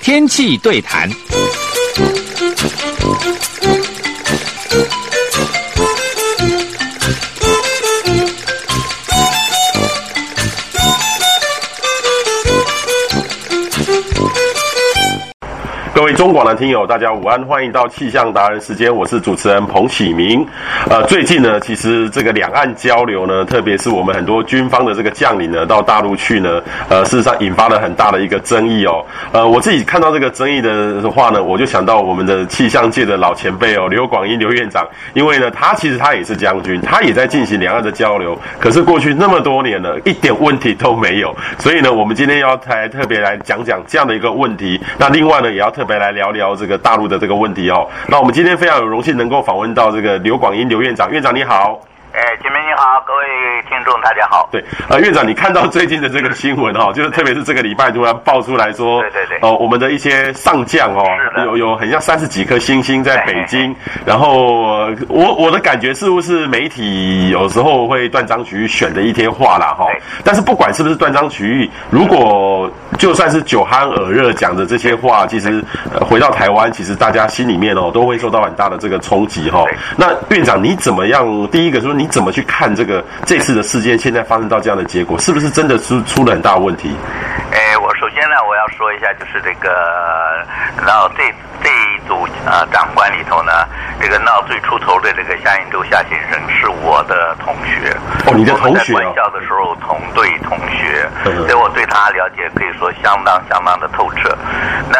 天气对谈。各位中广的听友，大家午安，欢迎到气象达人时间，我是主持人彭启明。呃，最近呢，其实这个两岸交流呢，特别是我们很多军方的这个将领呢，到大陆去呢，呃，事实上引发了很大的一个争议哦。呃，我自己看到这个争议的话呢，我就想到我们的气象界的老前辈哦，刘广英刘院长，因为呢，他其实他也是将军，他也在进行两岸的交流，可是过去那么多年了，一点问题都没有。所以呢，我们今天要来特别来讲讲这样的一个问题。那另外呢，也要特别。来聊聊这个大陆的这个问题哦。那我们今天非常有荣幸能够访问到这个刘广英刘院长，院长你好。哎，前面你好，各位听众大家好。对，呃，院长，你看到最近的这个新闻哈、哦，就是特别是这个礼拜突然爆出来说，对对对，哦、呃，我们的一些上将哦，有有很像三十几颗星星在北京，然后我我的感觉似乎是媒体有时候会断章取义选的一些话啦哈、哦。但是不管是不是断章取义，如果就算是酒酣耳热讲的这些话，其实、呃、回到台湾，其实大家心里面哦都会受到很大的这个冲击哈、哦。那院长你怎么样？第一个说你。你怎么去看这个这次的事件？现在发生到这样的结果，是不是真的是出了很大问题？哎，我首先呢，我要说一下，就是这个，然后这次这一组啊长官里头呢，这个闹最出头的这个夏应洲夏先生是我的同学。哦，你的同学、哦。在军校的时候同队同学，所以我对他了解可以说相当相当的透彻。那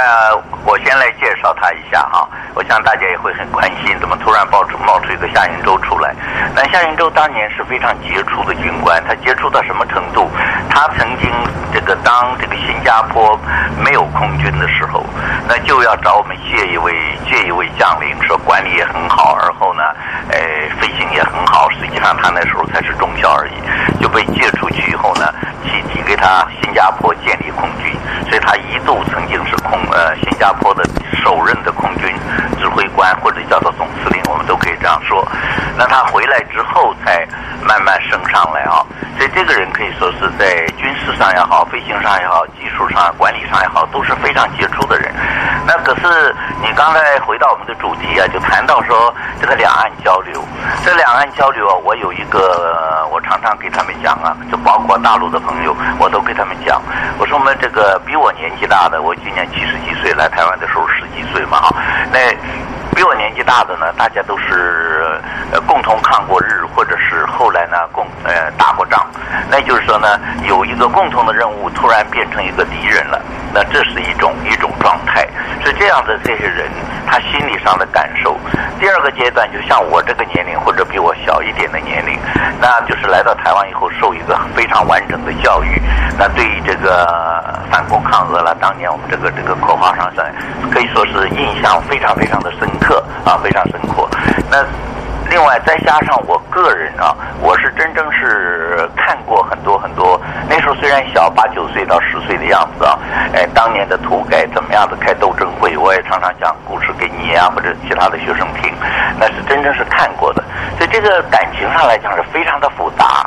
我先来介绍他一下哈，我想大家也会很关心，怎么突然爆出冒出一个夏应洲出来？那夏应洲当年是非常杰出的军官，他杰出到什么程度？他曾经这个当这个新加坡没有空军的时候，那就要找我们借一位借一位将领，说管理也很好，而后呢，呃，飞行也很好。实际上他那时候才是中校而已，就被借出去以后呢，提提给他新加坡建立空军，所以他一度曾经是空呃新加坡的首任的空军指挥官，或者叫做总司令，我们都可以这样说。那他回来之后才慢慢升上来啊，所以这个人可以说是在军事上也好，飞行上也好，技术上、管理上也好，都是非常杰出的人。那可是你刚才回到我们的主题啊，就谈到说这个两岸交流，这两岸交流啊，我有一个我常常给他们讲啊，就包括大陆的朋友，我都给他们讲，我说我们这个比我年纪大的，我今年七十几岁来台湾的时候十几岁嘛哈，那。比我年纪大的呢，大家都是呃共同抗过日，或者是后来呢共呃打过仗，那就是说呢，有一个共同的任务，突然变成一个敌人了，那这是一种一种状态。是这样的，这些人他心理上的感受。第二个阶段，就像我这个年龄或者比我小一点的年龄，那就是来到台湾以后受一个非常完整的教育，那对于这个反攻抗俄了，当年我们这个这个口号上算可以说是印象非常非常的深。刻啊，非常深刻。那另外再加上我个人啊，我是真正是看过很多很多。那时候虽然小，八九岁到十岁的样子啊，哎，当年的土改怎么样子开斗争会，我也常常讲故事给你啊，或者其他的学生听。那是真正是看过的，所以这个感情上来讲是非常的复杂。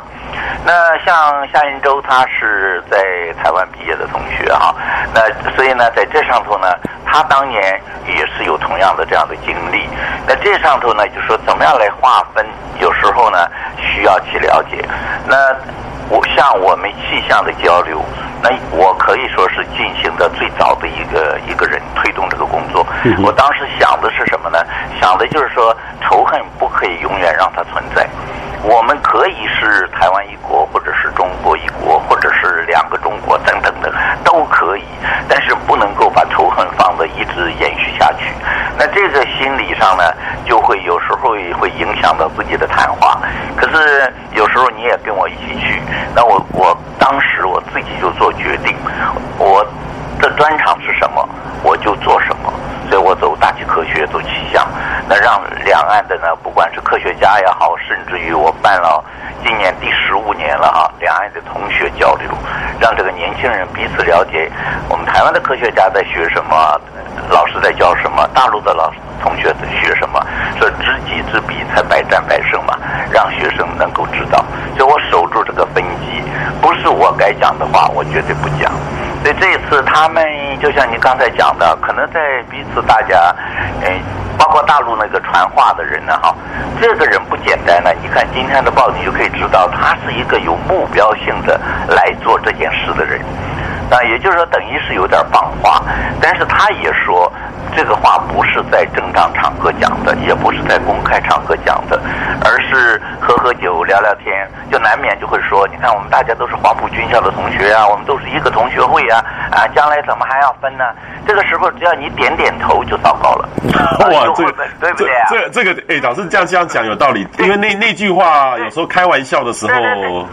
那像夏云洲，他是在台湾毕业的同学哈，那所以呢，在这上头呢。他当年也是有同样的这样的经历，那这上头呢，就说怎么样来划分？有时候呢，需要去了解。那我像我们气象的交流，那我可以说是进行的最早的一个一个人推动这个工作。我当时想的是什么呢？想的就是说，仇恨不可以永远让它存在。我们可以是台湾一国，或者是中国一国，或者是两个中国等等的，都可以，但是不能够把仇恨放着一直延续下去。那这个心理上呢，就会有时候会影响到自己的谈话。可是有时候你也跟我一起去，那我我当时我自己就做决定，我的专长是什么，我就做什么。所以我走大气科学，走气象，那让两岸的呢，不管是科学家也好，甚至于我办了今年第十五年了哈，两岸的同学交流，让这个年轻人彼此了解我们台湾的科学家在学什么，老师在教什么，大陆的老同学在学什么，说知己知彼才百战百胜嘛，让学生能够知道。所以我守住这个根基，不是我该讲的话，我绝对不讲。所以这一是他们就像你刚才讲的，可能在彼此大家，哎，包括大陆那个传话的人呢，哈，这个人不简单呢。你看今天的报，你就可以知道，他是一个有目标性的来做这件事的人。那也就是说，等于是有点放话，但是他也说。这个话不是在正当场合讲的，也不是在公开场合讲的，而是喝喝酒聊聊天，就难免就会说：你看，我们大家都是黄埔军校的同学啊，我们都是一个同学会啊，啊，将来怎么还要分呢？这个时候只要你点点头就糟糕了。哇，这个对不对啊？这这个哎，老师这样这样讲有道理，因为那那句话有时候开玩笑的时候。对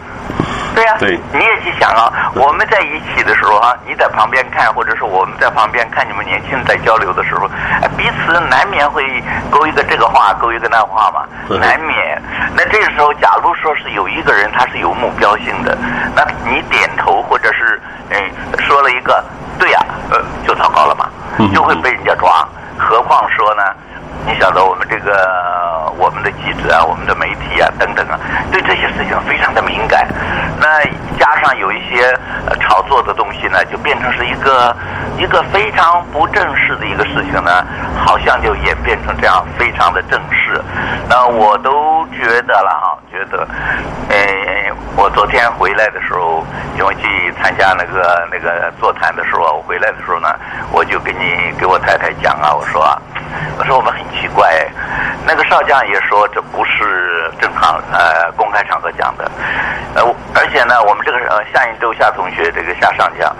呀、啊，对，你也去想啊，我们在一起的时候啊，你在旁边看，或者是我们在旁边看你们年轻人在交流的时候，彼此难免会勾一个这个话，勾一个那话嘛，难免。那这个时候，假如说是有一个人他是有目标性的，那你点头或者是嗯说了一个对呀、啊，呃，就糟糕了嘛，就会被人家抓。何况说呢？你晓得我们这个我们的记者啊，我们的媒体啊等等啊，对这些事情非常的敏感。那加有一些呃炒作的东西呢，就变成是一个一个非常不正式的一个事情呢，好像就演变成这样非常的正式。那我都觉得了哈，觉得，呃，我昨天回来的时候，因为去参加那个那个座谈的时候，我回来的时候呢，我就跟你给我太太讲啊，我说。我说我们很奇怪，那个少将也说这不是正常呃公开场合讲的，呃而且呢，我们这个呃夏云洲夏同学这个夏上将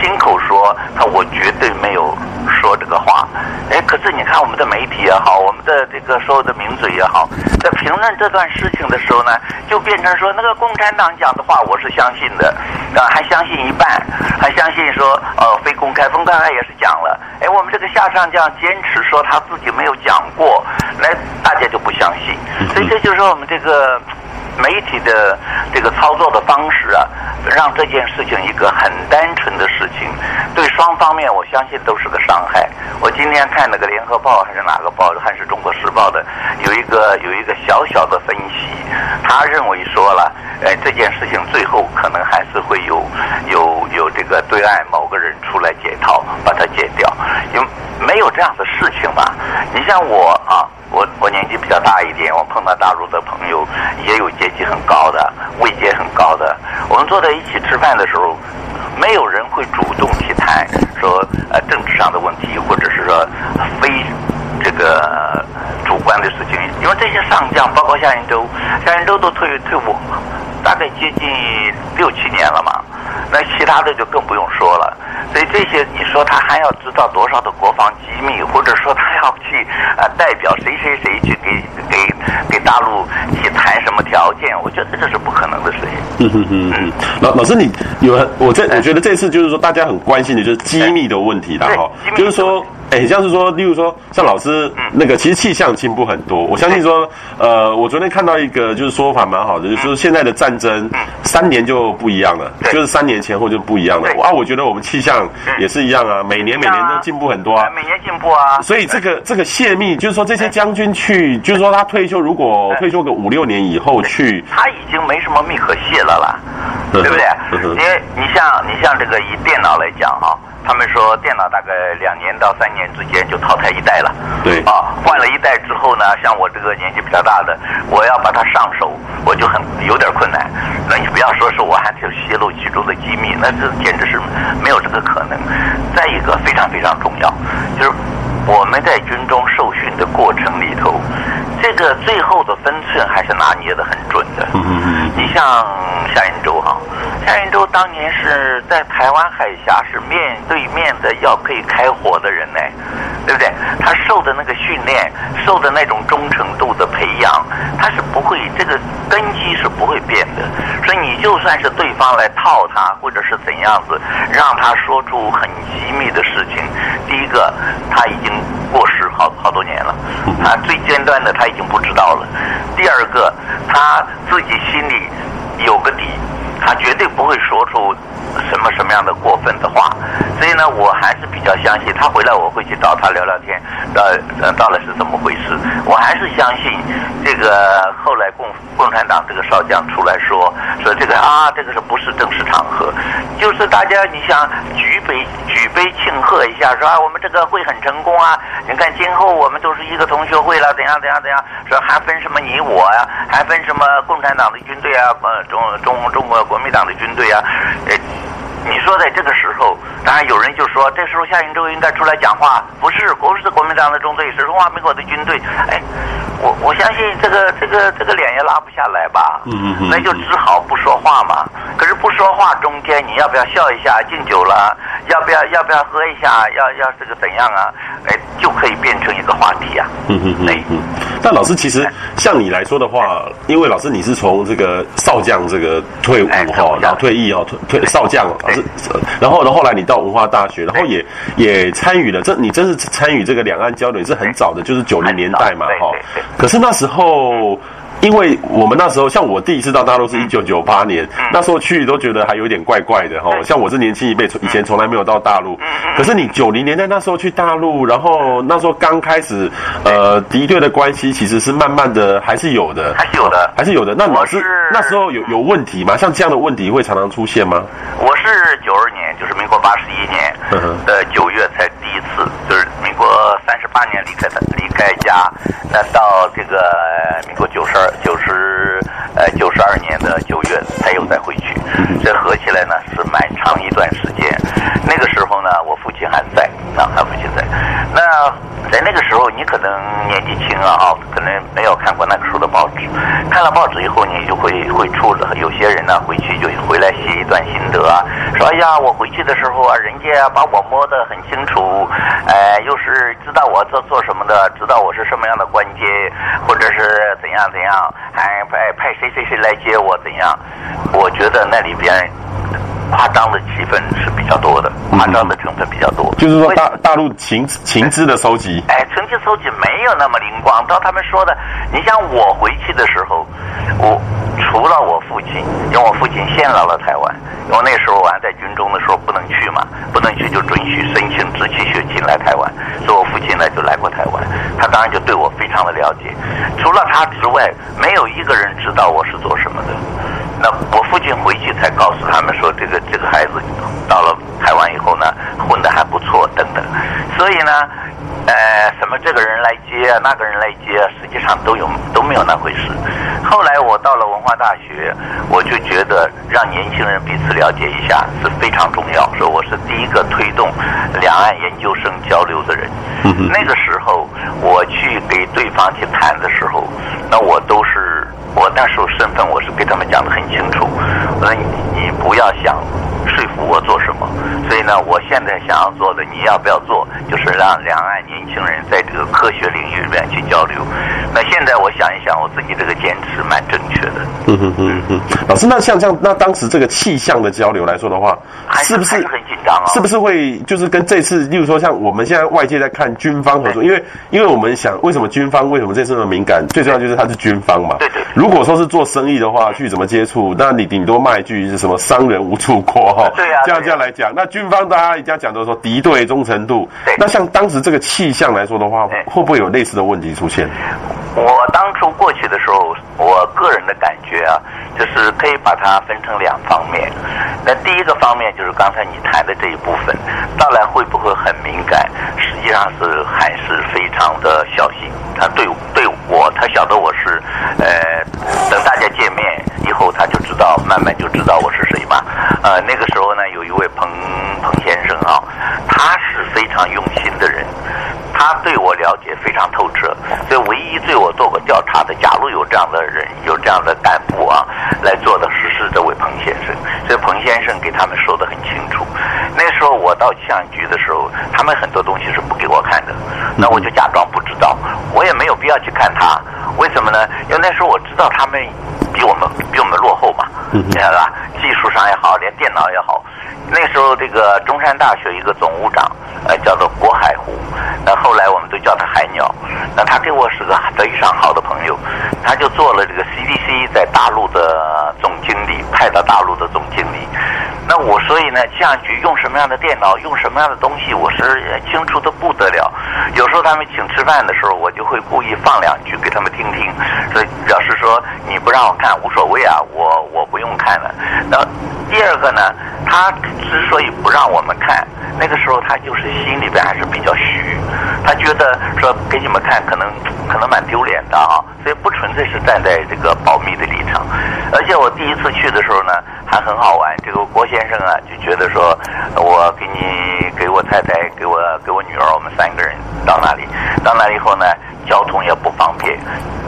亲口说他我绝对没有说这个话，哎可是你看我们的媒体也好，我们的这个所有的名嘴也好，在评论这段事情的时候呢，就变成说那个共产党讲的话我是相信的，啊还相信一半，还相信说呃非公开，公开他也是讲了，哎我们这个夏上将坚持说他。他自己没有讲过，来大家就不相信，所以这就是说我们这个媒体的这个操作的方式啊，让这件事情一个很单纯的事情，对双方面我相信都是个伤害。我今天看那个联合报还是哪个报，还是中国时报的，有一个有一个小小的分析，他认为说了，哎，这件事情最后可能还是会有有有这个对岸某个人出来解套，把它解掉，因为。没有这样的事情嘛？你像我啊，我我年纪比较大一点，我碰到大陆的朋友，也有阶级很高的，位阶很高的。我们坐在一起吃饭的时候，没有人会主动去谈说呃政治上的问题，或者是说非这个主观的事情。因为这些上将，包括夏云洲，夏云洲都退退伍，大概接近六七年了嘛。那其他的就更不用说了。所以这些，你说他还要知道多少的国防机密，或者说他要去啊、呃、代表谁谁谁去给给给大陆去谈什么条件？我觉得这是不可能的事情。嗯哼哼嗯，老老师，你有我这我觉得这次就是说大家很关心的就是机密的问题了哈，就是说。哎，像是说，例如说，像老师那个，其实气象进步很多。我相信说，呃，我昨天看到一个就是说法蛮好的，就是说现在的战争三年就不一样了，就是三年前后就不一样了。啊，我觉得我们气象也是一样啊，每年每年都进步很多啊，每年进步啊。所以这个这个泄密，就是说这些将军去，就是说他退休，如果退休个五六年以后去，他已经没什么密可泄了啦，对不对？因为你像你像这个以电脑来讲啊。他们说电脑大概两年到三年之间就淘汰一代了。对啊，换了一代之后呢，像我这个年纪比较大的，我要把它上手，我就很有点困难。那你不要说是我还去泄露其中的机密，那这简直是没有这个可能。再一个非常非常重要，就是我们在军中受训的过程里头，这个最后的分寸还是拿捏的很准的。嗯嗯嗯。你像夏云洲哈。夏云洲当年是在台湾海峡是面对面的要可以开火的人呢，对不对？他受的那个训练，受的那种忠诚度的培养，他是不会这个根基是不会变的。所以你就算是对方来套他，或者是怎样子，让他说出很机密的事情，第一个他已经过时好好多年了，他最尖端的他已经不知道了。第二个他自己心里有个底。他绝对不会说出什么什么样的过分的话，所以呢，我还是比较相信他回来，我会去找他聊聊天，到，呃，到底是怎么回事？我还是相信这个后来共共产党这个少将出来说说这个啊，这个是不是正式场合？就是大家你想举杯举杯庆贺一下，说啊，我们这个会很成功啊！你看今后我们都是一个同学会了，怎样怎样怎样？说还分什么你我呀、还分什么共产党的军队啊？呃，中中中国国民党的军队啊？呃。你说在这个时候，当然有人就说，这时候夏应洲应该出来讲话，不是，不是国民党的中队，是中华民国的军队。哎，我我相信这个这个这个脸也拉不下来吧，嗯嗯，那就只好不说话嘛。可是不说话中间，你要不要笑一下，敬酒了？要不要要不要喝一下？要要这个怎样啊？哎，就可以变成一个话题啊。嗯嗯嗯。嗯，但老师其实像你来说的话，因为老师你是从这个少将这个退伍哈，然后退役哦，退退少将老师。然后，然后后来你到文化大学，然后也也参与了。这你真是参与这个两岸交流，是很早的，就是九零年代嘛，哈。可是那时候。因为我们那时候，像我第一次到大陆是一九九八年，那时候去都觉得还有点怪怪的哈。像我是年轻一辈，以前从来没有到大陆。可是你九零年代那时候去大陆，然后那时候刚开始，呃，敌对的关系其实是慢慢的还是有的，还是有的，还是有的。那老师那时候有有问题吗？像这样的问题会常常出现吗？我是九二年，就是民国八十一年的九月才第一次，就是民国三十八年离开的离开家，那到这个民国九十二。九十呃九十二年的九月才又再回去，这合起来呢是蛮长一段时间。那个时候呢，我父亲还在啊，他父亲在。那在那个时候，你可能年纪轻啊，可能没有看过那个时候的报纸。看了报纸以后，你就会会出了有些人呢回去就回来写一段心得啊，说哎呀，我回去的时候啊，人家把我摸得很清楚，哎，又是知道我做做什么的，知道我是什么样的官阶，或者是怎样怎样。还派派谁谁谁来接我？怎样？我觉得那里边夸张的气氛是比较多的，夸张的成分比较多。嗯、就是说大，大大陆情情资的收集，哎，情资收集没有那么灵光。照他们说的，你像我回去的时候，我除了我父亲，因为我父亲先来了台湾，因为那时候我还在军中的时候不能去嘛，不能去就准许申请直系血亲来台湾，所以我父亲呢就来过台湾，他当然就对我非常的了解。除了他之外，没有一个人知道我是做什么的。那我父亲回去才告诉他们说，这个这个孩子到了台湾以后呢，混得还不错等等。所以呢，呃，什么这个人来接啊，那个人来接啊，实际上都有都没有那回事。后来我到了文化大学，我就觉得让年轻人彼此了解一下是非常重要。说我是第一个推动两岸研究生交流的人。那个时候我去给对方去谈的时候，那我都是我那时候身份，我是给他们讲得很清楚。我说你你不要想说服我做什么。所以呢，我现在想要做的，你要不要做？就是让两岸年轻人在这个科学领域里面去交流。那现在我想一想，我自己这个坚持蛮正确的。嗯哼哼哼，老师，那像这样，那当时这个气象的交流来说的话，是，是不是很紧张啊？是不是会就是跟这次，例如说像我们现在外界在看军方合作，因为因为我们想，为什么军方为什么这次那么敏感？最重要就是他是军方嘛。对对。如果说是做生意的话，去怎么接触？那你顶多骂一句是什么“商人无处过”哈。对呀。这样这样来讲，那军方大家人家讲的说敌对忠诚度。对。那像当时这个气象来说的话，会不会有类似的问题出现？我当初过去的时候，我个人的感觉啊，就是可以把它分成两方面。那第一个方面就是刚才你谈的这一部分，到来会不会很敏感？实际上是还是非常的小心。他对对我，他晓得我是，呃，等大家见面以后，他就知道，慢慢就知道我是谁嘛。呃，那个时候呢，有一位彭彭先生啊，他是非常用心的人。他对我了解非常透彻，所以唯一对我做过调查的，假如有这样的人，有这样的干部啊，来做的实施这位彭先生。所以彭先生给他们说的很清楚。那时候我到气象局的时候，他们很多东西是不给我看的，那我就假装，必要去看他。为什么呢？因为那时候我知道他们比我们比我们落后嘛，你知道吧？技术上也好，连电脑也好。那时候这个中山大学一个总务长，呃，叫做郭海湖，那后来我们都叫他海鸟。那他跟我是个非常好的朋友，他就做了这个 CDC 在大陆的总经理，派到大陆的总经理。那我所以呢，这局用什么样的电脑，用什么样的东西，我是清楚的不得了。有时候他们请吃饭的时候，我就会故意放两句给他们听听，所以表示说你不让我看无所谓啊，我我不用看了。那第二个呢，他之所以不让我们看，那个时候他就是心里边还是比较虚，他觉得说给你们看可能可能蛮丢脸的啊，所以不纯粹是站在这个保密的立场。而且我第一次去的时候呢，还很好玩。这个郭先生啊，就觉得说，我给你、给我太太、给我、给我女儿，我们三个人到那里，到那里以后呢，交通也不方便，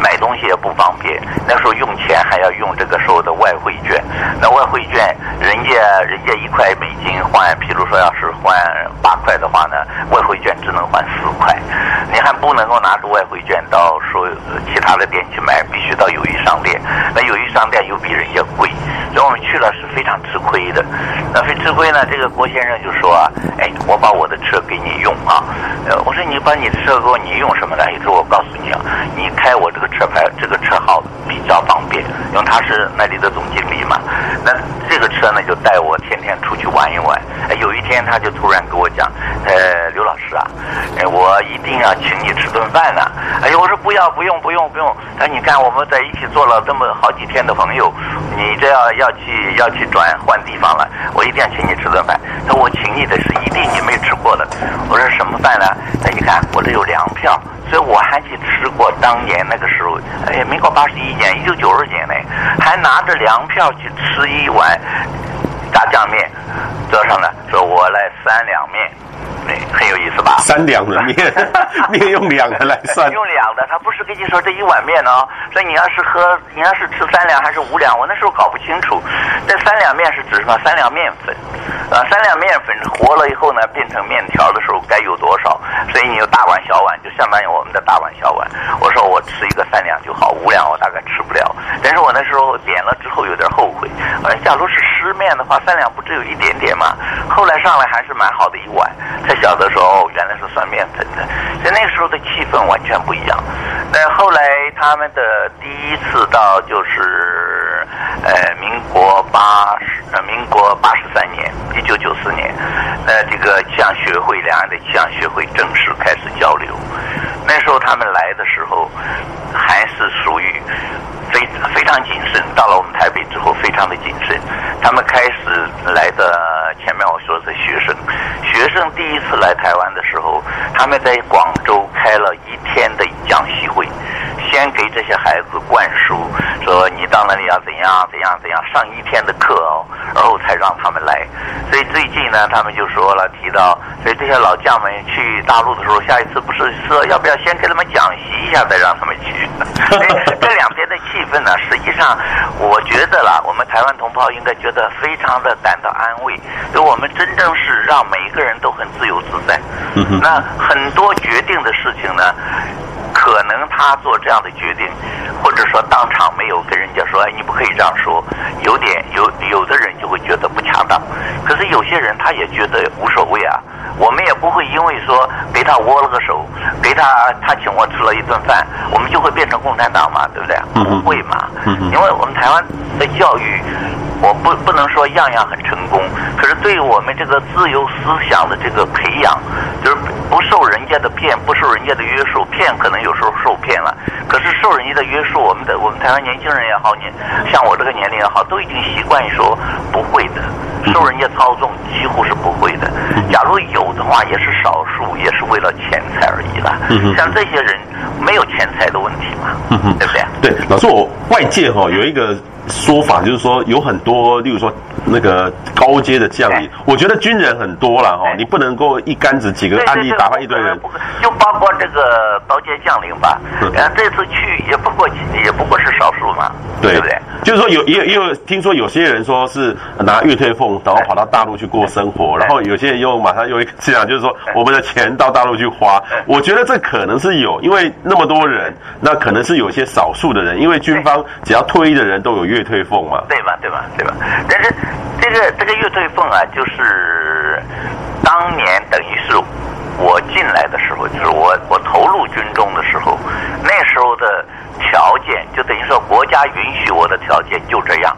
买东西也不方便。那时候用钱还要用这个时候的外汇券，那外汇券人家人家一块美金换，譬如说要是换八块的话呢，外汇券只能换四块，你还不能够拿着外汇券到说其他的店去买，必须到友谊商店。那友谊商店又比人家贵。所以我们去了是非常吃亏的，那非吃亏呢？这个郭先生就说啊，哎，我把我的车给你用啊，呃，我说你把你的车给我，你用什么呢？意思我告诉你啊，你开我这个车牌，这个车号比较方便，因为他是那里的总经理嘛。那这个车呢，就带我天天出去玩一玩。哎，有一天他就突然跟我讲，呃，刘老师啊，哎，我一定要请你吃顿饭呢。哎呦，我说不要，不用，不用，不用。他说你看我们在一起做了这么好几天的朋友，你这要。要去要去转换地方了，我一定要请你吃顿饭。他说我请你的是一定你没吃过的。我说什么饭呢？他一看我这有粮票，所以我还去吃过当年那个时候，哎，民国八十一年，一九九二年呢，还拿着粮票去吃一碗炸酱面，桌上呢说我来三两面。很有意思吧？三两的面，面 用两的来算。用两的，他不是跟你说这一碗面哦。所以你要是喝，你要是吃三两还是五两，我那时候搞不清楚。这三两面是指什么？三两面粉，啊，三两面粉和了以后呢，变成面条的时候该有多少？所以你有大碗小碗，就相当于我们的大碗小碗。我说我吃一个三两就好，五两我大概吃不了。但是我那时候点了之后有点后悔。呃，假如是湿面的话，三两不只有一点点嘛？后来上来还是蛮好的一碗。才小的时候，原来是算面粉的，所以那时候的气氛完全不一样。那后来他们的第一次到就是呃民国八十呃民国八十三年，一九九四年，那这个气象学会两岸的气象学会正式开始交流。那时候他们来的时候还是属于非非常谨慎，到了我们台北之后非常的谨慎。他们开始来的前面我说的是学生。学生第一次来台湾的时候，他们在广州开了一天的讲习会，先给这些孩子灌输，说你到那里要怎样怎样怎样，上一天的课哦，后才让他们来。所以最近呢，他们就说了，提到，所以这些老将们去大陆的时候，下一次不是说要不要先给他们讲习一下，再让他们去？所 以这两边的气氛呢，实际上我觉得啦，我们台湾同胞应该觉得非常的感到安慰，就我们真正是让每一个人。人都很自由自在，那很多决定的事情呢，可能他做这样的决定，或者说当场没有跟人家说，哎，你不可以这样说，有点有有的人就会觉得不恰当，可是有些人他也觉得无所谓啊，我们也不会因为说给他握了个手，给他他请我吃了一顿饭，我们就会变成共产党嘛，对不对？不会嘛，因为我们台湾的教育。我不不能说样样很成功，可是对于我们这个自由思想的这个培养，就是不受人家的骗，不受人家的约束，骗可能有时候受骗了，可是受人家的约束，我们的我们台湾年轻人也好，年像我这个年龄也好，都已经习惯于说不会的，受人家操纵几乎是不会的。假如有的话，也是少数，也是为了钱财而已啦。像这些人没有钱财的问题嘛，对不对？对，老师，我外界哈有一个。说法就是说有很多，例如说那个高阶的将领，我觉得军人很多了哈，你不能够一竿子几个案例打翻一堆人，就包括这个高阶将领吧。嗯，这次去也不过也不过是少数嘛，对不对？就是说有也有也有听说有些人说是拿月退俸，然后跑到大陆去过生活，然后有些人又马上又一个这样，就是说我们的钱到大陆去花。我觉得这可能是有，因为那么多人，那可能是有些少数的人，因为军方只要退役的人都有月。月退俸嘛？对吧？对吧？对吧？但是这个这个月退俸啊，就是当年等于是我进来的时候，就是我我投入军中的时候，那时候的条件就等于说国家允许我的条件就这样。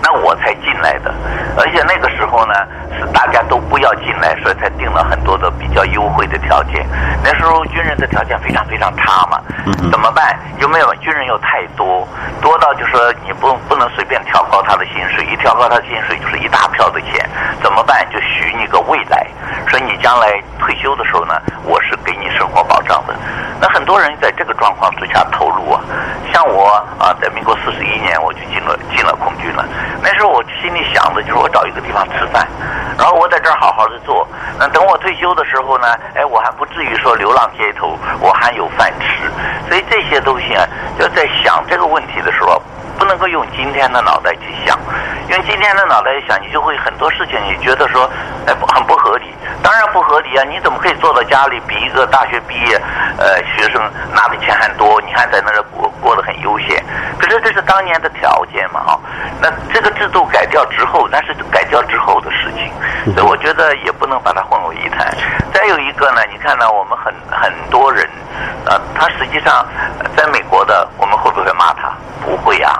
那我才进来的，而且那个时候呢，是大家都不要进来，所以才定了很多的比较优惠的条件。那时候军人的条件非常非常差嘛，怎么办？有没有军人又太多，多到就说你不不能随便调高他的薪水，一调高他的薪水就是一大票的钱，怎么办？就许你个未来，说你将来退休的时候呢，我是给你生活保障的。那很多人在这个状况之下投入啊，像我啊，在民国四十一年我就进了进了空军了。那时候我心里想的就是我找一个地方吃饭，然后我在这儿好好的做。那等我退休的时候呢，哎，我还不至于说流浪街头，我还有饭吃。所以这些东西啊，就在想这个问题的时候，能够用今天的脑袋去想，用今天的脑袋去想，你就会很多事情你觉得说，哎，很不合理。当然不合理啊！你怎么可以坐到家里比一个大学毕业，呃，学生拿的钱还多？你还在那儿过过得很悠闲？可是这是当年的条件嘛，哈。那这个制度改掉之后，那是改掉之后的事情，所以我觉得也不能把它混为一谈。再有一个呢，你看呢，我们很很多人，啊，他实际上在美国的，我们会不会骂他？不会呀。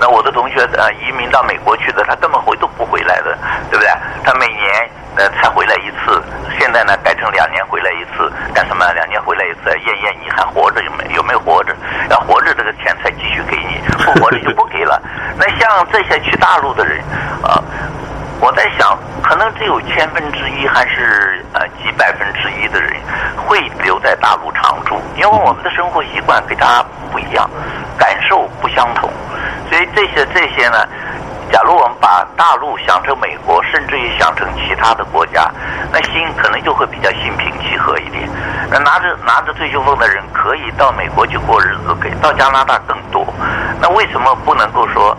那我的同学呃移民到美国去的，他根本回都不回来的，对不对？他每年。呃，才回来一次，现在呢改成两年回来一次，干什么？两年回来一次，验验你还活着有没有？没有活着？要活着，这个钱才继续给你；不活着就不给了。那像这些去大陆的人，啊，我在想，可能只有千分之一还是呃几百分之一的人会留在大陆常住，因为我们的生活习惯跟他不一样，感受不相同，所以这些这些呢。假如我们把大陆想成美国，甚至于想成其他的国家，那心可能就会比较心平气和一点。那拿着拿着退休俸的人可以到美国去过日子，给到加拿大更多。那为什么不能够说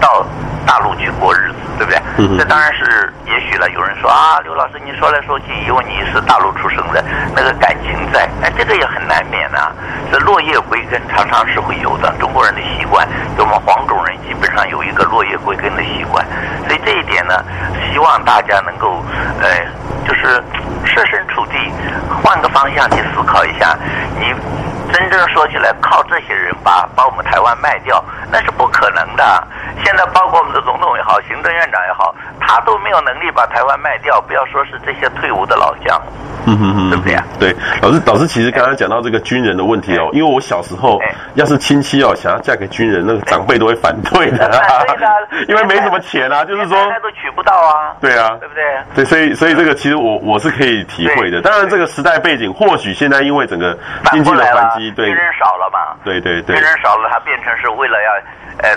到大陆去过日子，对不对？嗯这当然是也许了。有人说啊，刘老师，你说来说去，因为你是大陆出生的，那个感情在，哎，这个也很难免啊。这落叶归根常常是会有的，中国人的习惯，就我们黄种人基本上有一个落叶归根的习惯。所以这一点呢，希望大家能够，呃，就是设身处地，换个方向去思考一下，你真正说起来，靠这些人把把我们台湾卖掉，那是不可能的。现在包括我们的总统也好，行政院长也好，他都没有能力把台湾卖掉，不要说是这些退伍的老将，嗯哼哼，对不对啊？对，老师，老师其实刚刚讲到这个军人的问题哦，因为我小时候要是亲戚哦想要嫁给军人，那个长辈都会反对的，对的，因为没什么钱啊，就是说，现在都娶不到啊，对啊，对不对？对，所以所以这个其实我我是可以体会的。当然，这个时代背景或许现在因为整个经济的环境，对，军人少了嘛，对对对，军人少了，他变成是为了要。呃呃，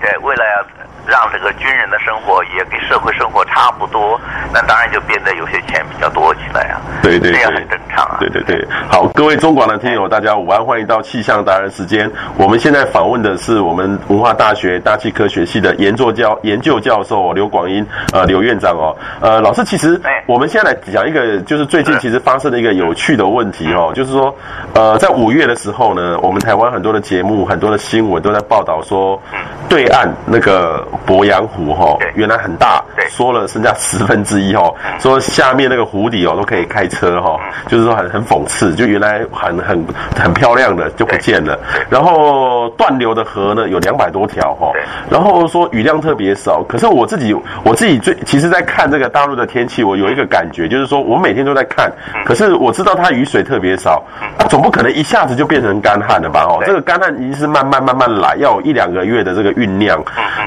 对，为了要让这个军人的生活也跟社会生活差不多，那当然就变得有些钱比较多起来啊。对对对，这样很正常啊。对对对，好，各位中广的听友，大家午安，欢迎到气象达人时间。我们现在访问的是我们文化大学大气科学系的研究教研究教授刘广英，呃，刘院长哦。呃，老师，其实我们现在来讲一个，就是最近其实发生的一个有趣的问题哦，就是说，呃，在五月的时候呢，我们台湾很多的节目、很多的新闻都在报道说。对岸那个鄱阳湖哈，原来很大，缩了剩下十分之一哦，说下面那个湖底哦都可以开车哈，就是说很很讽刺，就原来很很很漂亮的就不见了。然后断流的河呢有两百多条哈，然后说雨量特别少。可是我自己我自己最其实在看这个大陆的天气，我有一个感觉，就是说我每天都在看，可是我知道它雨水特别少，它总不可能一下子就变成干旱了吧？哦，这个干旱一定是慢慢慢慢来，要有一两个月的这个酝酿。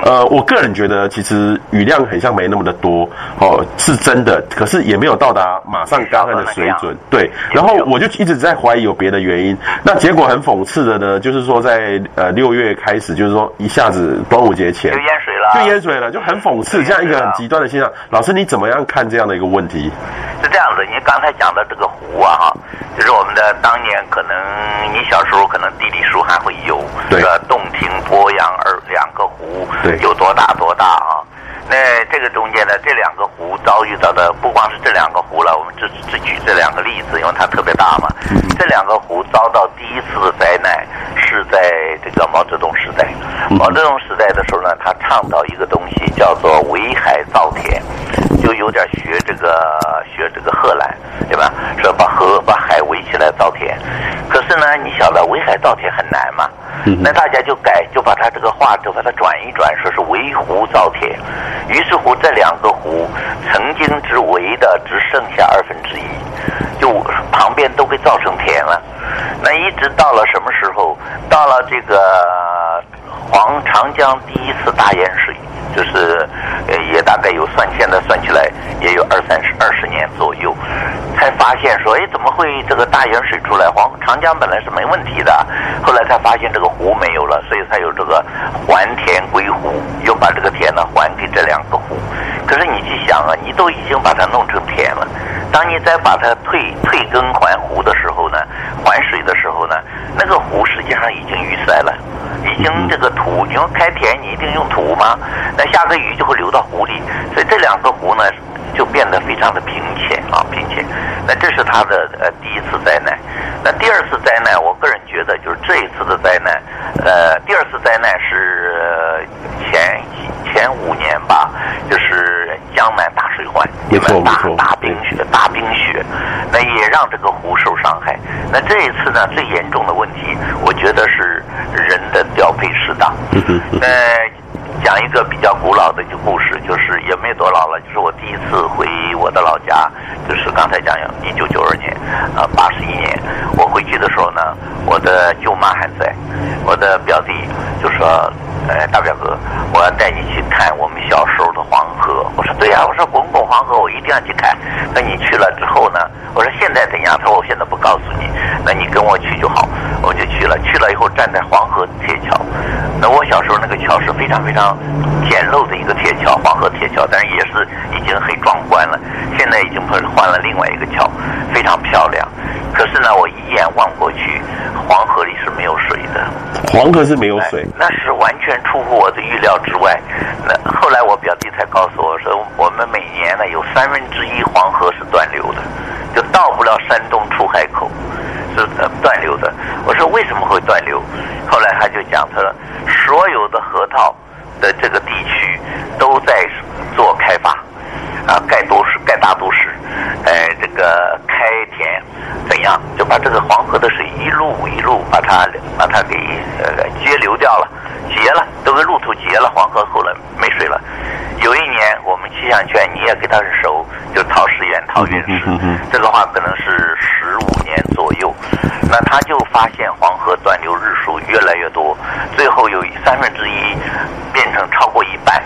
呃，我个人觉得其实雨量很像没那么的多哦，是真的，可是也没有到达马上干旱的水准。对，然后我就一直在怀疑有别的原因。那结果很讽刺的呢，就是说在呃六月开始，就是说一下子端午节前就淹水了，就淹水了，就很讽刺这样一个很极端的现象。老师，你怎么样看这样的一个问题？是这样子，你刚才讲的这个湖啊，哈，就是我们的当年可能你小时候可能地理书还会有这个洞庭、鄱阳二两个湖，对，有多大多大啊？那这个中间呢，这两个湖遭遇到的不光是这两个湖了，我们只只举这两个例子，因为它特别大嘛。这两个湖遭到第一次的灾难是在这个毛泽东时代。毛泽东时代的时候呢，他倡导一个东西叫做围海造田，就有点学这个学这个荷兰，对吧？说把河把海围起来造田。可是呢，你晓得围海造田很难嘛？那大家就改，就把他这个话就把它转一转，说是围湖造田。于是乎，这两个湖曾经之围的只剩下二分之一，就旁边都被造成田了。那一直到了什么时候？到了这个黄长江第一次大淹水。就是，也大概有算，现在算起来也有二三十二十年左右，才发现说，哎，怎么会这个大盐水出来？黄长江本来是没问题的，后来才发现这个湖没有了，所以才有这个还田归湖，又把这个田呢还给这两个湖。可是你去想啊，你都已经把它弄成田了，当你再把它退退耕还湖的时候呢，还水的时候呢，那个湖实际上已经淤塞了。已经这个土，因为开田你一定用土吗？那下个雨就会流到湖里，所以这两个湖呢就变得非常的平浅啊，平浅。那这是它的呃第一次灾难。那第二次灾难，我个人觉得就是这一次的灾难，呃，第二次灾难是前前五年吧，就是江南大水患，没错没错，大大冰雪，大冰雪，那也让这个湖受伤害。那这一次呢，最严重的问题，我觉得是人的调配失当。那讲一个比较古老的一个故事，就是也没多老了，就是我第一次回我的老家，就是刚才讲一九九二年，啊八十一年，我回去的时候呢，我的舅妈还在，我的表弟就说，呃大表哥，我要带你去看我们小时候的黄河。我说对呀，我说滚滚黄河，我一定要去看。那你去了之后呢？我说现在怎样？他说我现在不告诉你，那你跟我去就好。我就去了，去了以后站在黄河铁桥。那我小时候那个桥是非常非常简陋的一个铁桥，黄河铁桥，但是也是已经很壮观了。现在已经换换了另外一个桥，非常漂亮。可是呢，我一眼望过去，黄河里是没有水的。黄河是没有水，那是完全出乎我的预料之外。那后来我表弟才告诉我说，我们每年呢有三分之一黄河是断流的，就到不了山东出海口。是断流的。我说为什么会断流？后来他就讲，他说所有的河套的这个地区都在做开发，啊，盖都市、盖大都市，哎，这个开田怎样就把这个黄河的水一路一路把它把它给呃截流掉了，截了，都给路途截了，黄河后来没水了。有一年我们气象圈你也跟他是熟，就陶世远陶院士，这个话可能是十五年左右。那他就发现黄河断流日数越来越多，最后有三分之一变成超过一半。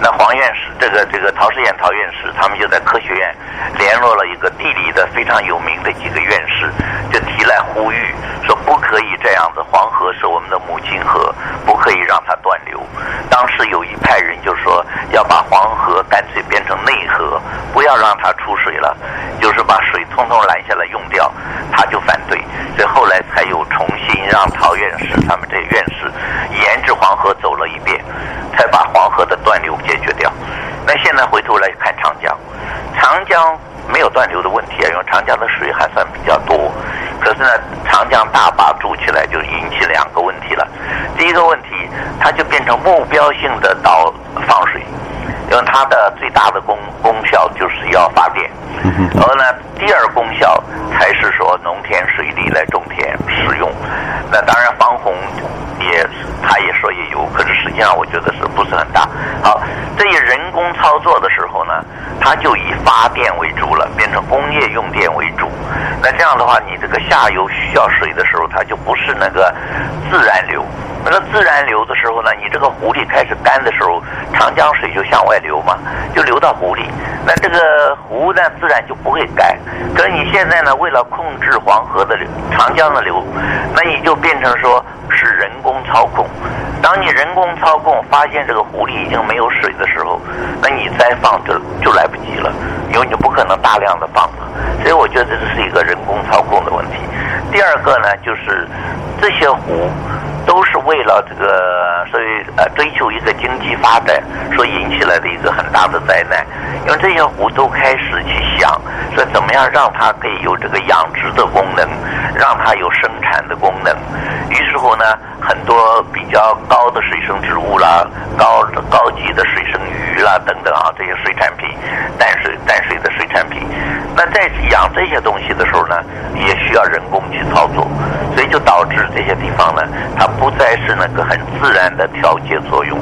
那黄院士，这个这个陶世远陶院士，他们就在科学院联络了一个地理的非常有名的几个院士，就提来呼吁说不可以这样子，黄河是我们的母亲河，不可以让它断流。当时有一派人就说要把黄河干脆变成内河，不要让它出水了，就是把水通通拦下来用掉，他就反对。所以后来才又重新让陶院士他们这些院士沿着黄河走了一遍，才把黄河的断流解决掉。那现在回头来看长江，长江没有断流的问题啊，因为长江的水还算比较多。可是呢，长江大坝筑起来就引起两个问题了。第一个问题，它就变成目标性的导放水。因为它的最大的功功效就是要发电，然后呢，第二功效才是说农田水利来种田使用。那当然方鸿也他也说也有，可是实际上我觉得是不是很大。好，这些人工操作的时候呢，它就以发电为主了，变成工业用电为主。那这样的话，你这个下游需要水的时候，它就不是那个自然流。那个自然流的时候呢，你这个湖里开始干的时候，长江水就向外流嘛，就流到湖里。那这个湖呢，自然就不会干。可是你现在呢，为了控制黄河的流、长江的流，那你就变成说是人工操控。当你人工操控发现这个湖里已经没有水的时候，那你再放就就来不及了，因为你不可能大量的放了。所以我觉得这是一个人工操控的问题。第二个呢，就是这些湖。都是为了这个，所以呃追求一个经济发展所引起来的一个很大的灾难。因为这些湖都开始去想，说怎么样让它可以有这个养殖的功能，让它有生产的功能。于是乎呢，很多比较高的水生植物啦，高高级的水生鱼啦等等啊，这些水产品，淡水淡水的水产品。那在养这些东西的时候呢，也需要人工去操作，所以就导致这些地方呢，它不再是那个很自然的调节作用，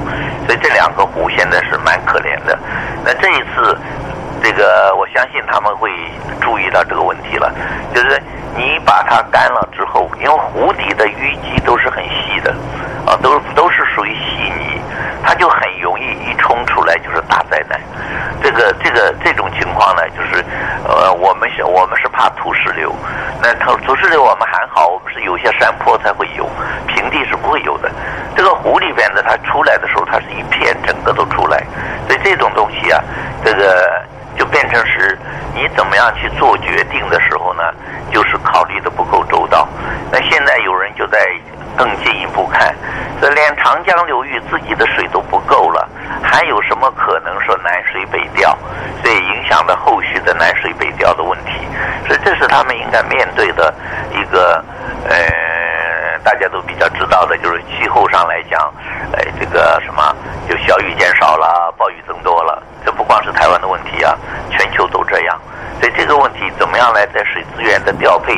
所以这两个湖现在是蛮可怜的。那这一次，这个我相信他们会注意到这个问题了，就是你把它干了之后，因为湖底的淤积都是很细的，啊，都都是属于细泥，它就很容易一冲出来就是大灾难。这个这个这种情况呢，就是呃，我们是我们是怕土石流，那土土石流我们还好，我们是有些山坡才会有，平地是不会有的。这个湖里边的它出来的时候，它是一片整个都出来，所以这种东西啊，这个怎么样去做决定的时候呢，就是考虑的不够周到。那现在有人就在更进一步看，这连长江流域自己的水都不够了。还有什么可能说南水北调，所以影响了后续的南水北调的问题，所以这是他们应该面对的一个呃，大家都比较知道的，就是气候上来讲，呃，这个什么就小雨减少了，暴雨增多了，这不光是台湾的问题啊，全球都这样，所以这个问题怎么样来在水资源的调配，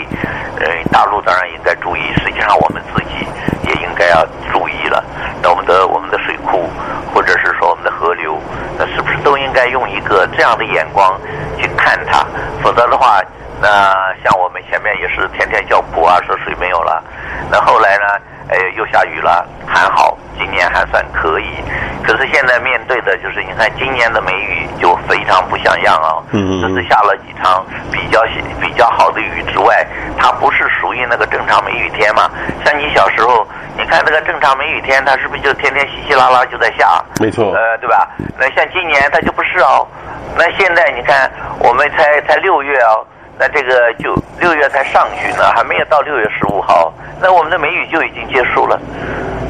呃，大陆当然应该注意，实际上我们自己也应该要注意了，那我们的我们的水库。或者是说我们的河流，那是不是都应该用一个这样的眼光去看它？否则的话，那像我们前面也是天天叫苦啊，说水没有了。那后来呢，哎，又下雨了，还好，今年还算可以。可是现在面对的就是，你看今年的梅雨就非常不像样啊。嗯嗯。这是下了几场比较比较好的雨之外，它不是属于那个正常梅雨天嘛？像你小时候。你看那个正常梅雨天，它是不是就天天稀稀拉拉就在下？没错，呃，对吧？那像今年它就不是哦。那现在你看，我们才才六月哦，那这个就六月才上旬呢，还没有到六月十五号，那我们的梅雨就已经结束了。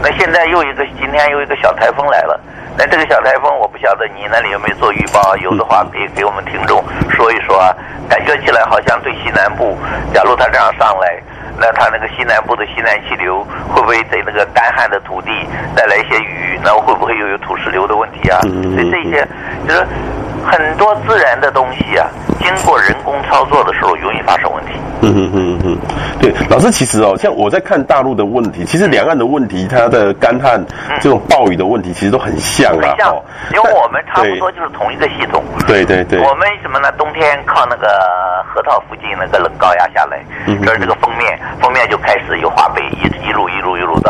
那现在又一个，今天又一个小台风来了。那这个小台风，我不晓得你那里有没有做预报？有的话可以给我们听众说一说啊。感觉起来好像对西南部，假如它这样上来。那它那个西南部的西南气流会不会对那个干旱的土地带来一些雨？那会不会又有土石流的问题啊？所以这些就是很多自然的东西啊，经过人工操作的时候容易发生问题。嗯嗯嗯嗯，对，老师其实哦，像我在看大陆的问题，其实两岸的问题，它的干旱这种暴雨的问题，其实都很像啊。很像，因为我们差不多就是同一个系统。对对对。我们什么呢？冬天靠那个河套附近那个冷高压下来，嗯这是这个封面。封面就开始有华北，一一路一路一路到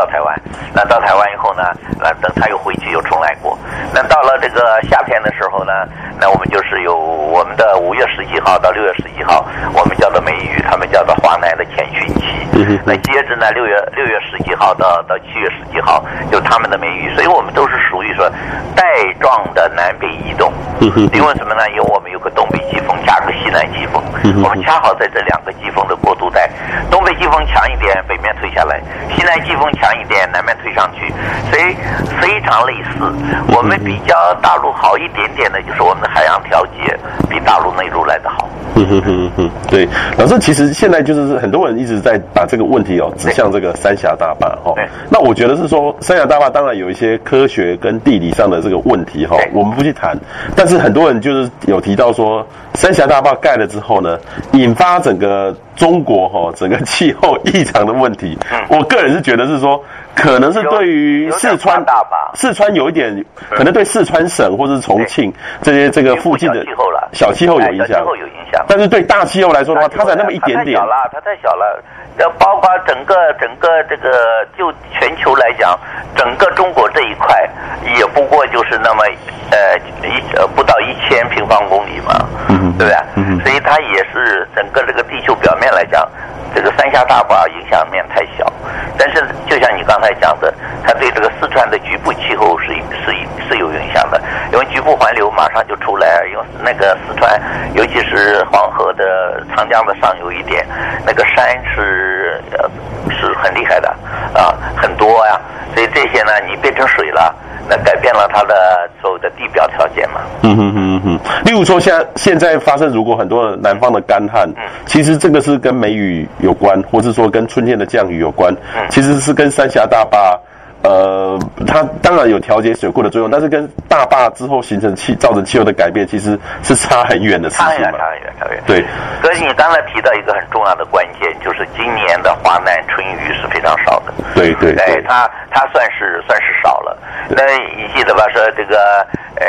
台湾。那到台湾以后呢，那等他又回去又重来过。那到了这个夏天的时候呢，那我们就是有我们的五月十几号到六月十几号，我们叫做梅雨，他们叫做华南的前汛期。那接着呢，六月六月十几号到到七月十几号，就是他们的梅雨。所以我们都是属于说带状的南北移动。因为什么呢？因为我们有个东北季风加个西南季风，我们恰好在这两个季风的过渡带，东北季风强一点，北面推下来；西南季风强一点，南面推上去，所以非常类似。我们比较大陆好一点点的，就是我们的海洋调节比大陆内陆来的好。嗯哼哼哼，对，老师，其实现在就是很多人一直在把这个问题哦指向这个三峡大坝哈。那我觉得是说三峡大坝当然有一些科学跟地理上的这个问题哈，我们不去谈。但是很多人就是有提到说，三峡大坝盖了之后呢，引发整个中国哈整个气候异常的问题。我个人是觉得是说。可能是对于四川，四川有一点，可能对四川省或者是重庆这些这个附近的小气候有影响，气候有影响。但是对大气候来说的话，它才那么一点点。它太小了，它太小了。要包括整个整个这个，就全球来讲，整个中国这一块也不过就是那么呃一呃不到一千平方公里嘛，嗯，对不对？所以它也是整个这个地球表面来讲。这个三峡大坝影响面太小，但是就像你刚才讲的，它对这个四川的局部气候是是是有影响的，因为局部环流马上就出来，因为那个四川，尤其是黄河的长江的上游一点，那个山是是很厉害的啊，很多呀，所以这些呢，你变成水了。那改变了它的所有的地表条件嘛？嗯哼哼哼。例如说，像现在发生，如果很多南方的干旱，嗯，其实这个是跟梅雨有关，或是说跟春天的降雨有关，嗯，其实是跟三峡大坝呃，它当然有调节水库的作用，但是跟大坝之后形成气造成气候的改变，其实是差很远的事情嘛。差很远，差很远，差很远。对。所以你刚才提到一个很重要的关键，就是今年的华南春雨是非常少的。对对对。哎，它它算是算是少了。那你记得吧？说这个。呃，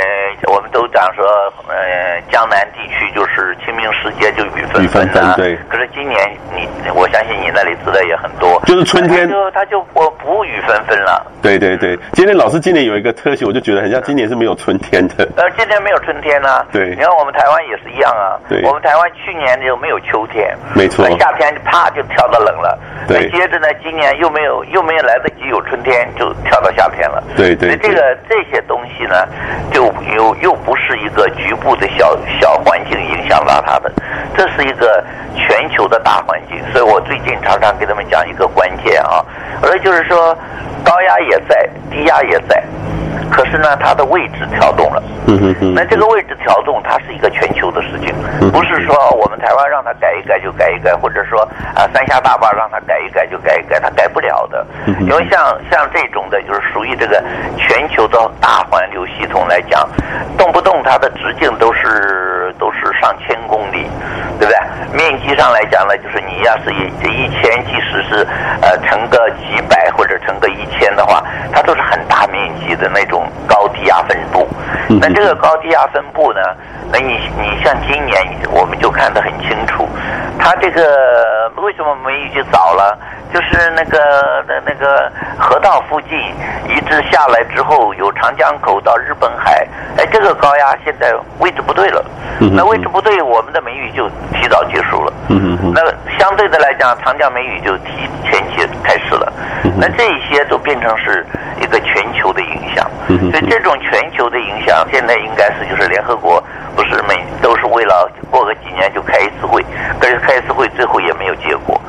我们都讲说，呃，江南地区就是清明时节就雨纷纷啊。对。可是今年你，我相信你那里资料也很多。就是春天。就它就不不雨纷纷了。对对对，今天老师今年有一个特性，我就觉得很像今年是没有春天的。呃，今年没有春天呢、啊。对。你看我们台湾也是一样啊。对。我们台湾去年就没有秋天。没错。夏天啪就跳到冷了。对。接着呢，今年又没有又没有来得及有春天，就跳到夏天了。对对。这个这些东西呢，就又又。不是一个局部的小小环境影响到它的，这是一个全球的大环境。所以我最近常常给他们讲一个关键啊，而就是说，高压也在，低压也在。可是呢，它的位置调动了。嗯嗯嗯。那这个位置调动，它是一个全球的事情，不是说我们台湾让它改一改就改一改，或者说啊三峡大坝让它改一改就改一改，它改不了的。因为像像这种的，就是属于这个全球的大环流系统来讲，动不动它的直径都是都是上千公里，对不对？面积上来讲呢，就是你要是一这一千，即使是呃乘个几百或者乘个一千的话，它都是很大面积的那种。高低压分布，那这个高低压分布呢？那你你像今年我们就看得很清楚，它这个为什么梅雨就早了？就是那个那那个河道附近一直下来之后，有长江口到日本海，哎，这个高压现在位置不对了。那位置不对，我们的梅雨就提早结束了。那相对的来讲，长江梅雨就提前期开始了。那这一些都变成是一个全球的影响。所以这种全球的影响，现在应该是就是联合国不是每都是为了过个几年就开一次会，可是开一次会最后也没有结果。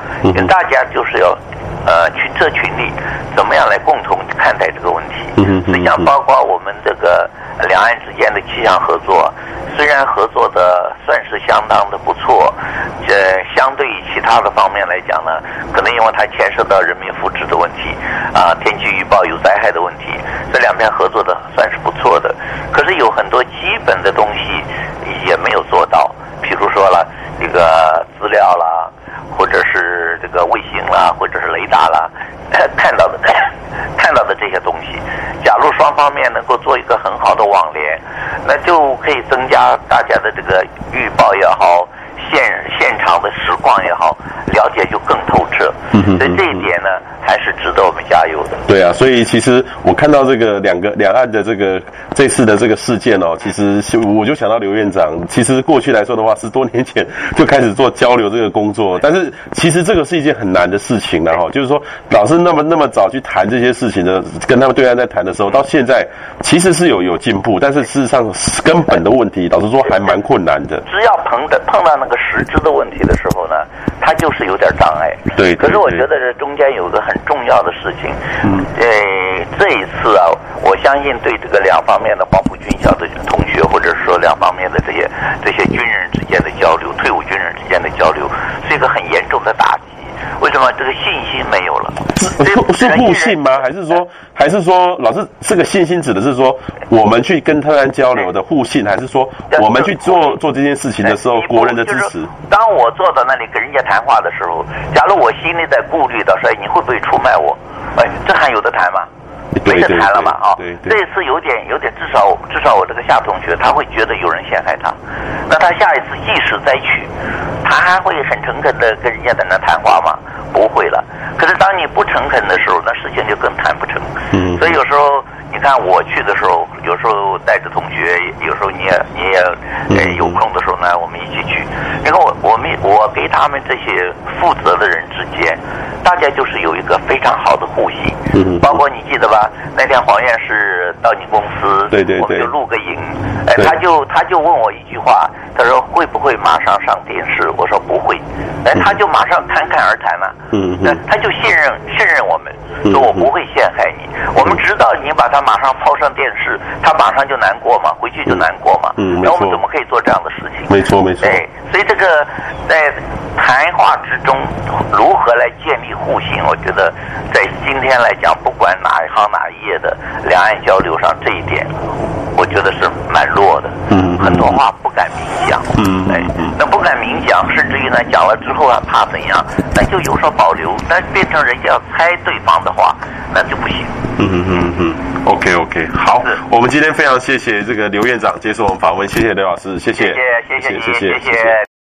大家就是要呃群策群力，怎么样来共同看待这个问题？实际上包括我们这个两岸之间的气象合作，虽然合作的算是相当的不错，这相对于其他的方面来讲呢，可能因为它牵涉到人民福祉的问题啊，天气预报有灾害的问题，这两边合作的算是不错的。可是有很多基本的东西也没有做到，比如说了这个资料啦，或者是这个卫星啦，或者是雷达啦，看到的 看到的这些东西，假如双方面能够做一个很好的网联，那就可以增加大家的这个预报也好，现现场的实况也好，了解就更透彻。嗯所以这一点呢，还是值得我们加油的。对啊，所以其实我看到这个两个两岸的这个这次的这个事件哦，其实我就想到刘院长，其实过去来说的话，十多年前就开始做交流这个工作，但是其实这个是一件很难的事情了哈。就是说，老是那么那么早去谈这些事情的，跟他们对岸在谈的时候，到现在其实是有有进步，但是事实上根本的问题，老实说还蛮困难的。只要碰的碰到那个实质的问题的时候呢，它就是有点障碍。对，对，对。可是我觉得这中间有个很重要的事情，嗯，呃，这一次啊，我相信对这个两方面的，黄埔军校的同学，或者说两方面的这些这些军人之间的交流，退伍军人之间的交流，是一个很严重的打击。为什么这个信心没有了？是是互信吗？还是说还是说老师这个信心指的是说我们去跟特安交流的互信，还是说我们去做做这件事情的时候国人的支持？当我坐到那里跟人家谈话的时候，假如我心里在顾虑到说你会不会出卖我？哎，这还有的谈吗？没得谈了嘛啊！这一次有点有点，至少至少我这个夏同学他会觉得有人陷害他，那他下一次即使再去，他还会很诚恳的跟人家在那谈话吗？不会了。可是当你不诚恳的时候，那事情就更谈不成。嗯。所以有时候你看我去的时候，有时候带着同学，有时候你也你也呃有空的时候呢，我们一起去。然后我我们我给他们这些负责的人之间，大家就是有一个非常好的互信。嗯。包括你记得吧？那天黄院士到你公司，对对对，我们就录个影。哎，他就他就问我一句话。话，他说会不会马上上电视？我说不会，哎，他就马上侃侃而谈了。嗯，那他就信任信任我们，说我不会陷害你。我们知道你把他马上抛上电视，他马上就难过嘛，回去就难过嘛。嗯，那我们怎么可以做这样的事情？没错，没错。哎，所以这个在谈话之中如何来建立互信？我觉得在今天来讲，不管哪一行哪一页的两岸交流上，这一点我觉得是蛮弱的。嗯，很多话不敢明讲。嗯，哎，那不敢明讲，甚至于呢讲了之后啊，怕怎样？那就有所保留。但变成人家要猜对方的话，那就不行。嗯嗯嗯嗯。OK OK，好，是我们今天非常谢谢这个刘院长接受我们访问，谢谢刘老师，谢谢谢谢谢谢。谢谢谢谢